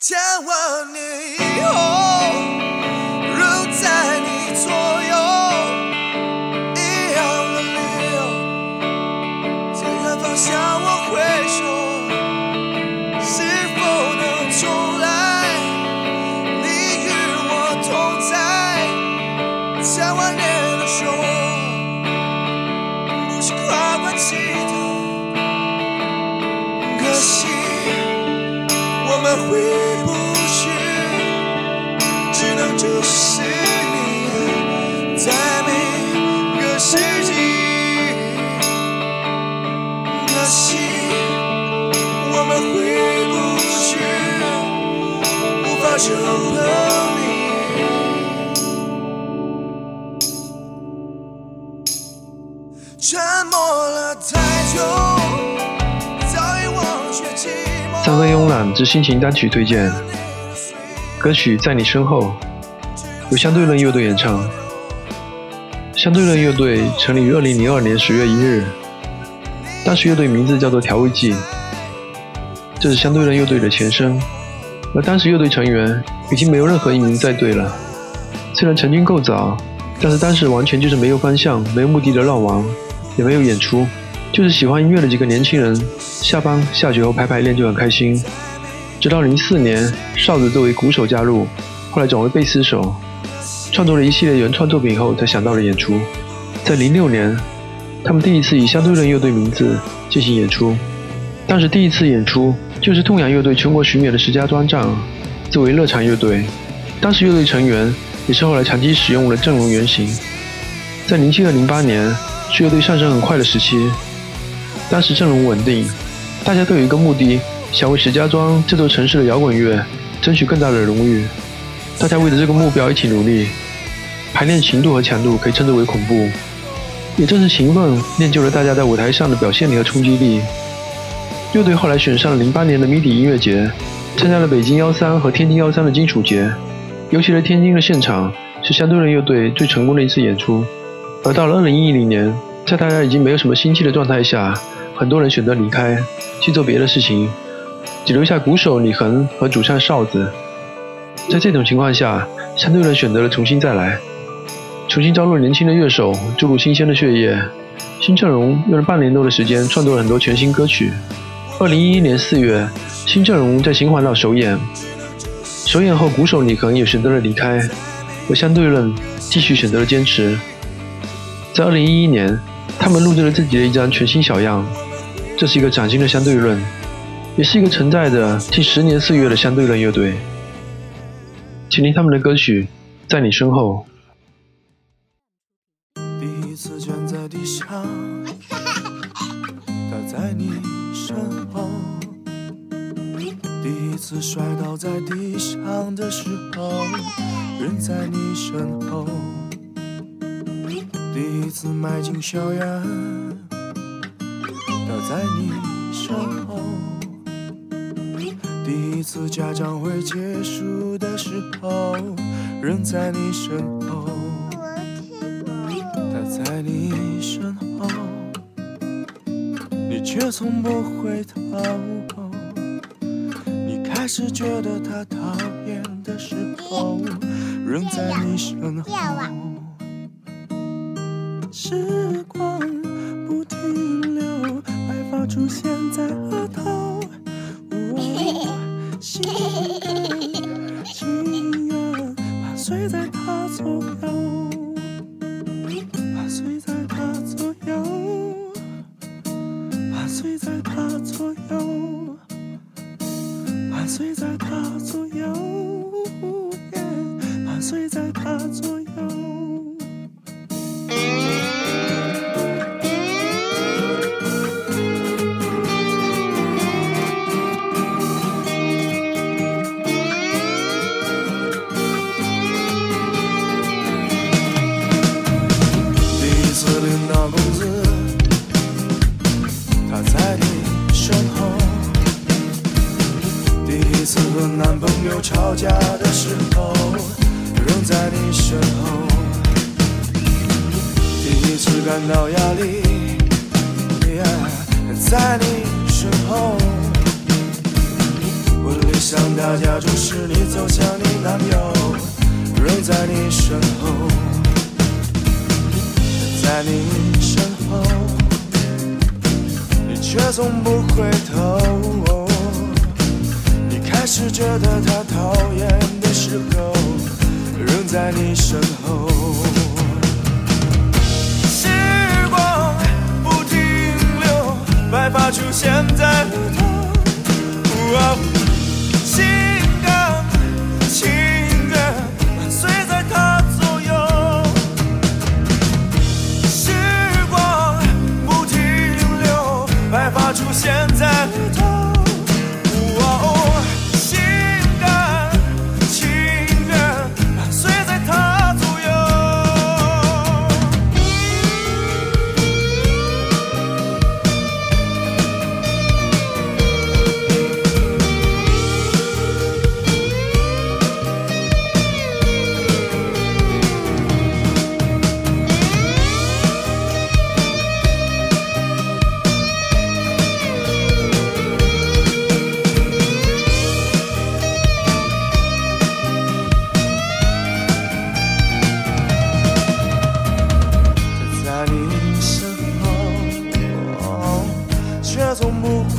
千万年以后回不去，只能注视你，在每个世纪。可惜，我们回不去，无法救赎。三分慵懒之心情单曲推荐，歌曲在你身后，由相对论乐队演唱。相对论乐队成立于二零零二年十月一日，当时乐队名字叫做调味剂，这是相对论乐队的前身。而当时乐队成员已经没有任何一名在队了。虽然成军够早，但是当时完全就是没有方向、没有目的的乱玩，也没有演出。就是喜欢音乐的几个年轻人，下班下学后排排练就很开心。直到零四年，哨子作为鼓手加入，后来转为贝斯手，创作了一系列原创作品后，才想到了演出。在零六年，他们第一次以相对论乐队名字进行演出。当时第一次演出就是痛仰乐队全国巡演的十佳专场，作为热场乐队。当时乐队成员也是后来长期使用的阵容原型。在零七和零八年是乐队上升很快的时期。当时阵容稳定，大家都有一个目的，想为石家庄这座城市的摇滚乐争取更大的荣誉。大家为了这个目标一起努力，排练勤度和强度可以称之为恐怖。也正是勤奋练就了大家在舞台上的表现力和冲击力。乐队后来选上了零八年的迷笛音乐节，参加了北京幺三和天津幺三的金属节。尤其是天津的现场是相对论乐队最成功的一次演出。而到了二零一零年，在大家已经没有什么心气的状态下，很多人选择离开，去做别的事情，只留下鼓手李恒和主唱哨子。在这种情况下，相对论选择了重新再来，重新招入年轻的乐手，注入新鲜的血液。新阵容用了半年多的时间，创作了很多全新歌曲。二零一一年四月，新阵容在秦皇岛首演，首演后，鼓手李恒也选择了离开，而相对论继续选择了坚持。在二零一一年。他们录制了自己的一张全新小样，这是一个崭新的相对论，也是一个存在着近十年岁月的相对论乐队。请听他们的歌曲《在你身后》。第一次卷在地上，他在你身后；第一次摔倒在地上的时候，人在你身后。第一次迈进校园，他在你身后；第一次家长会结束的时候，人在你身后。他在你身后，你却从不回头。你开始觉得他讨厌的时候，人在你身后。时光情缘伴随在他左右，伴随在他左右，伴随在他左右，伴随在他左右，伴随在他左右。次和男朋友吵架的时候，仍在你身后；第一次感到压力，在你身后；我理想。大家就是你走向你男友，仍在你身后，在你身后，你却从不回头。是觉得他讨厌的时候，仍在你身后。时光不停留，白发出现在额头。哦性感情愿伴随在他左右，时光不停留，白发出现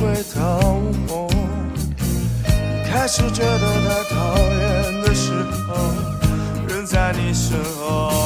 从不回头。你开始觉得他讨厌的时候，人在你身后。